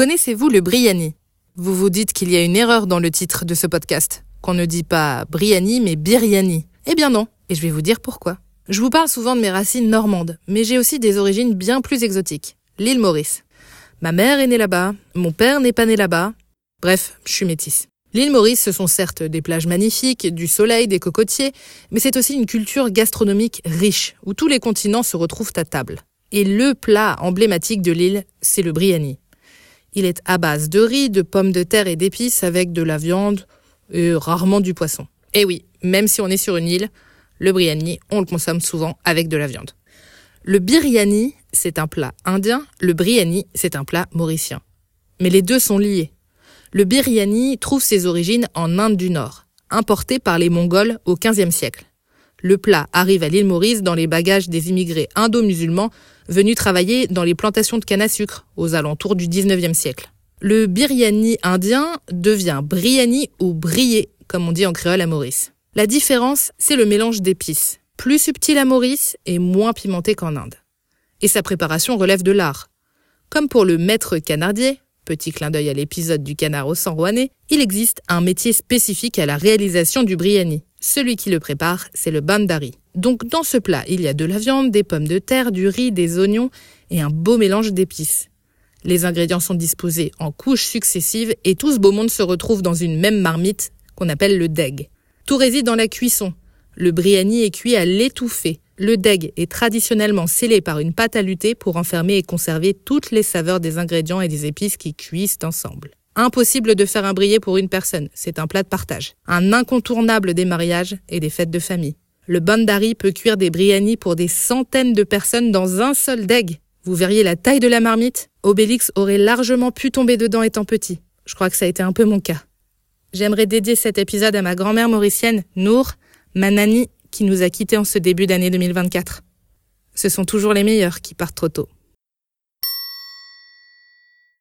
Connaissez-vous le Briani? Vous vous dites qu'il y a une erreur dans le titre de ce podcast, qu'on ne dit pas Briani mais Biriani. Eh bien non, et je vais vous dire pourquoi. Je vous parle souvent de mes racines normandes, mais j'ai aussi des origines bien plus exotiques. L'île Maurice. Ma mère est née là-bas, mon père n'est pas né là-bas. Bref, je suis métisse. L'île Maurice, ce sont certes des plages magnifiques, du soleil, des cocotiers, mais c'est aussi une culture gastronomique riche, où tous les continents se retrouvent à table. Et le plat emblématique de l'île, c'est le briani. Il est à base de riz, de pommes de terre et d'épices avec de la viande et rarement du poisson. Et oui, même si on est sur une île, le briani, on le consomme souvent avec de la viande. Le biryani, c'est un plat indien, le briani, c'est un plat mauricien. Mais les deux sont liés. Le biryani trouve ses origines en Inde du Nord, importé par les Mongols au XVe siècle. Le plat arrive à l'île Maurice dans les bagages des immigrés indo-musulmans venus travailler dans les plantations de canne à sucre aux alentours du XIXe siècle. Le biryani indien devient briani ou brié, comme on dit en créole à Maurice. La différence, c'est le mélange d'épices, plus subtil à Maurice et moins pimenté qu'en Inde. Et sa préparation relève de l'art. Comme pour le maître canardier, petit clin d'œil à l'épisode du canard au sang rouennais, il existe un métier spécifique à la réalisation du briani. Celui qui le prépare, c'est le bandari. Donc dans ce plat, il y a de la viande, des pommes de terre, du riz, des oignons et un beau mélange d'épices. Les ingrédients sont disposés en couches successives et tout ce beau monde se retrouve dans une même marmite qu'on appelle le deg. Tout réside dans la cuisson. Le briani est cuit à l'étouffée. Le deg est traditionnellement scellé par une pâte à lutter pour enfermer et conserver toutes les saveurs des ingrédients et des épices qui cuisent ensemble. Impossible de faire un brillet pour une personne, c'est un plat de partage. Un incontournable des mariages et des fêtes de famille. Le bandari peut cuire des briani pour des centaines de personnes dans un seul deg. Vous verriez la taille de la marmite? Obélix aurait largement pu tomber dedans étant petit. Je crois que ça a été un peu mon cas. J'aimerais dédier cet épisode à ma grand-mère mauricienne, Nour, ma nanny qui nous a quittés en ce début d'année 2024. Ce sont toujours les meilleurs qui partent trop tôt.